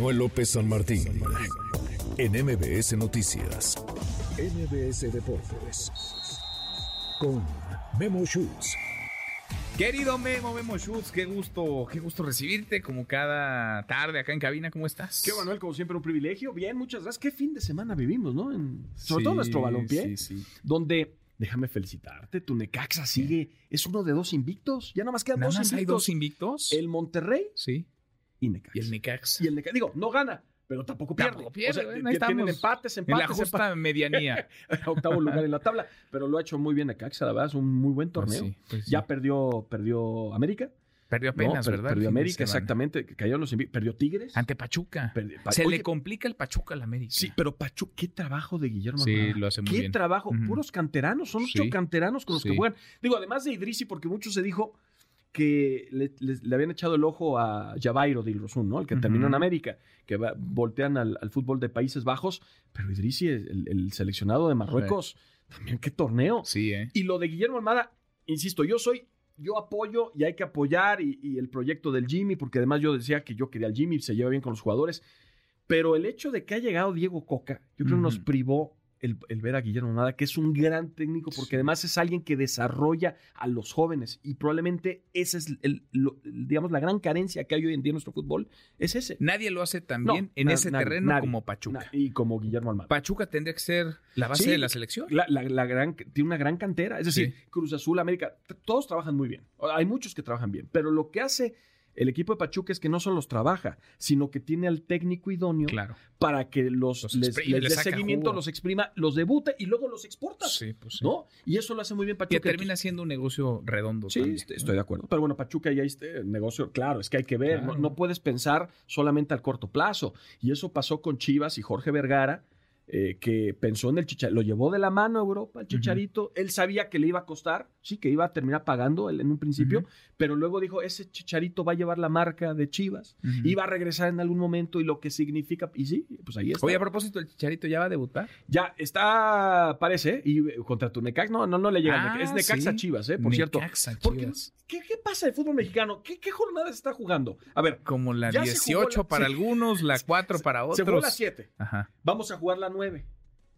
Manuel López San Martín en MBS Noticias. MBS Deportes con Memo Schutz. Querido Memo, Memo Schutz, qué gusto, qué gusto recibirte como cada tarde acá en cabina. ¿Cómo estás? Qué Manuel, como siempre, un privilegio. Bien, muchas gracias. Qué fin de semana vivimos, ¿no? En- sobre todo nuestro balompié, sí, sí. donde, déjame felicitarte, tu Necaxa sigue, es uno de dos invictos. Ya nada más quedan ¿Nada dos más hay invictos. dos invictos? El Monterrey Sí. Y Necaxa. Y el Necaxa. Y el Necaxa. Digo, no gana, pero tampoco pierde. Tampoco pierde, O sea, bueno, tienen estamos. empates, En la empates, justa medianía. empates. octavo lugar en la tabla. Pero lo ha hecho muy bien Necaxa, la verdad, es un muy buen Pues torneo. sí, pues sí. Ya perdió, perdió América. Perdió ¿no? apenas, Per- ¿verdad? Perdió América, exactamente. Cayeron los. Perdió Tigres. Ante Pachuca. Pa- Se Oye, le complica el Pachuca al América. Sí, pero Pachu, qué trabajo de Guillermo Sí, lo hace muy Qué bien. trabajo, Ujú. puros canteranos, son ocho Sí. canteranos con los que juegan. Digo, además de Idrisi, porque mucho se dijo que le, le- le habían echado el ojo a Javairo de Ilrosun, ¿no? El que terminó en América, que va- voltean al, al fútbol de Países Bajos, pero Idrisi, el, el seleccionado de Marruecos, también qué torneo. Sí, ¿eh? Y lo de Guillermo Almada, insisto, yo soy, yo apoyo y hay que apoyar y, y el proyecto del Jimmy, porque además yo decía que yo quería al Jimmy, se lleva bien con los jugadores, pero el hecho de que ha llegado Diego Coca, yo creo que nos privó el, el ver a Guillermo Almada, que es un gran técnico, porque además es alguien que desarrolla a los jóvenes y probablemente esa es, el, lo- digamos, la gran carencia que hay hoy en día en nuestro fútbol, es ese. Nadie lo hace tan No, bien en ese nadie, terreno nadie. como Pachuca. Y como Guillermo Almada. Pachuca tendría que ser la base Sí, de la selección. La, la- la gran, tiene una gran cantera. Es decir, Sí. Cruz Azul, América, todos trabajan muy bien. Hay muchos que trabajan bien. Pero lo que hace el equipo de Pachuca es que no solo los trabaja, sino que tiene al técnico idóneo Claro. para que los, Los les, exprime, les les dé seguimiento, jugo. los exprima, los debute y luego los exporta. Sí, pues sí. ¿No? Y eso lo hace muy bien Pachuca. Que termina siendo un negocio redondo. Sí, también, ¿no? estoy de acuerdo. Pero bueno, Pachuca ya este negocio, claro, es que hay que ver, Claro. no, no puedes pensar solamente al corto plazo. Y eso pasó con Chivas y Jorge Vergara, eh, que pensó en el Chicharito, lo llevó de la mano a Europa, el Chicharito. Él sabía que le iba a costar, sí, que iba a terminar pagando él en un principio, pero luego dijo, ese Chicharito va a llevar la marca de Chivas, Ujú. iba a regresar en algún momento y lo que significa, y sí, pues ahí está. Oye, a propósito, ¿el Chicharito ya va a debutar? Ya está, parece, y eh, contra tu Necax, no, no, no le llega. Ah, es Necaxa sí. Chivas, ¿eh? Por cierto. Necaxa, Porque, Chivas. ¿qué, qué pasa el fútbol mexicano? ¿Qué, qué jornada se está jugando? A ver, Como la Ya se jugó 18 la- para sí. algunos, la 4 para otros. se jugó la 7. Ajá. Vamos a jugar la 9.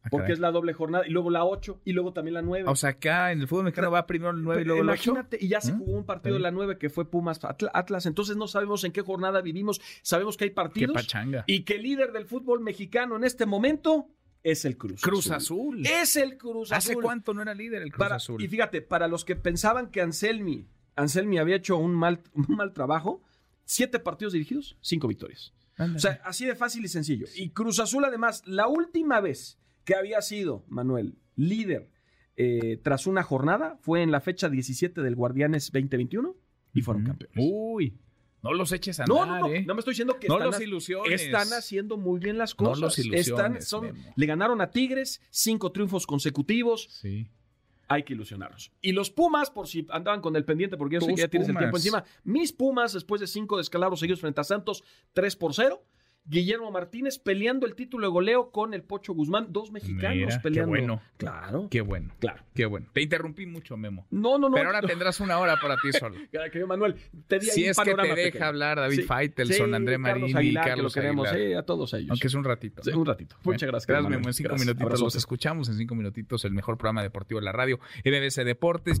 Ah, Porque caray. es la doble jornada. Y luego la 8. Y luego también la 9. O sea, acá en el fútbol mexicano va primero el 9 y luego el 8. Imagínate, y ya se ¿Mm? jugó un partido de la 9 que fue Pumas Atla- Atlas. Entonces no sabemos en qué jornada vivimos. Sabemos que hay Qué partidos. pachanga. Y que el líder del fútbol mexicano en este momento es el Cruz. Cruz Azul. Es el Cruz ¿Hace Azul. cuánto no era líder el Cruz Para- Azul? Y fíjate, para los que pensaban que Anselmi, Anselmi había hecho un mal, un mal trabajo, siete partidos dirigidos, cinco victorias. Ándale. O sea, así de fácil y sencillo. Y Cruz Azul, además, la última vez que había sido, Manuel, líder eh, tras una jornada fue en la fecha 17 del Guardianes 2021 y fueron campeones. Uy, no los eches a no, andar, no, no, ¿eh? no me estoy diciendo que No están, los ha- ilusiones. están haciendo muy bien las No cosas. los ilusiones, Están- son- Memo. le ganaron a Tigres, cinco triunfos consecutivos. Sí. Hay que ilusionarlos. Y los Pumas, por si andaban con el pendiente, porque yo sé que ya tienes el tiempo encima. Mis Pumas, después de cinco descalabros seguidos frente a Santos, 3 por 0. Guillermo Martínez peleando el título de goleo con el Pocho Guzmán, dos mexicanos Mira, qué peleando. bueno. Claro, Qué bueno, claro. qué bueno. Te interrumpí mucho, Memo. No, no, no. Pero ahora no. tendrás una hora para ti solo. Querido Manuel, te di ahí Si un es que te deja pequeño. hablar David Sí, Faitelson, sí, André Carlos Marín Aguilar, y que lo Carlos queremos, Aguilar. sí, a todos ellos. Aunque es un ratito. Sí, ¿no? un ratito. Muchas gracias. Gracias, Manuel. Memo. En cinco Gracias. minutitos los escuchamos. En cinco minutitos el mejor programa deportivo de la radio. MBC Deportes.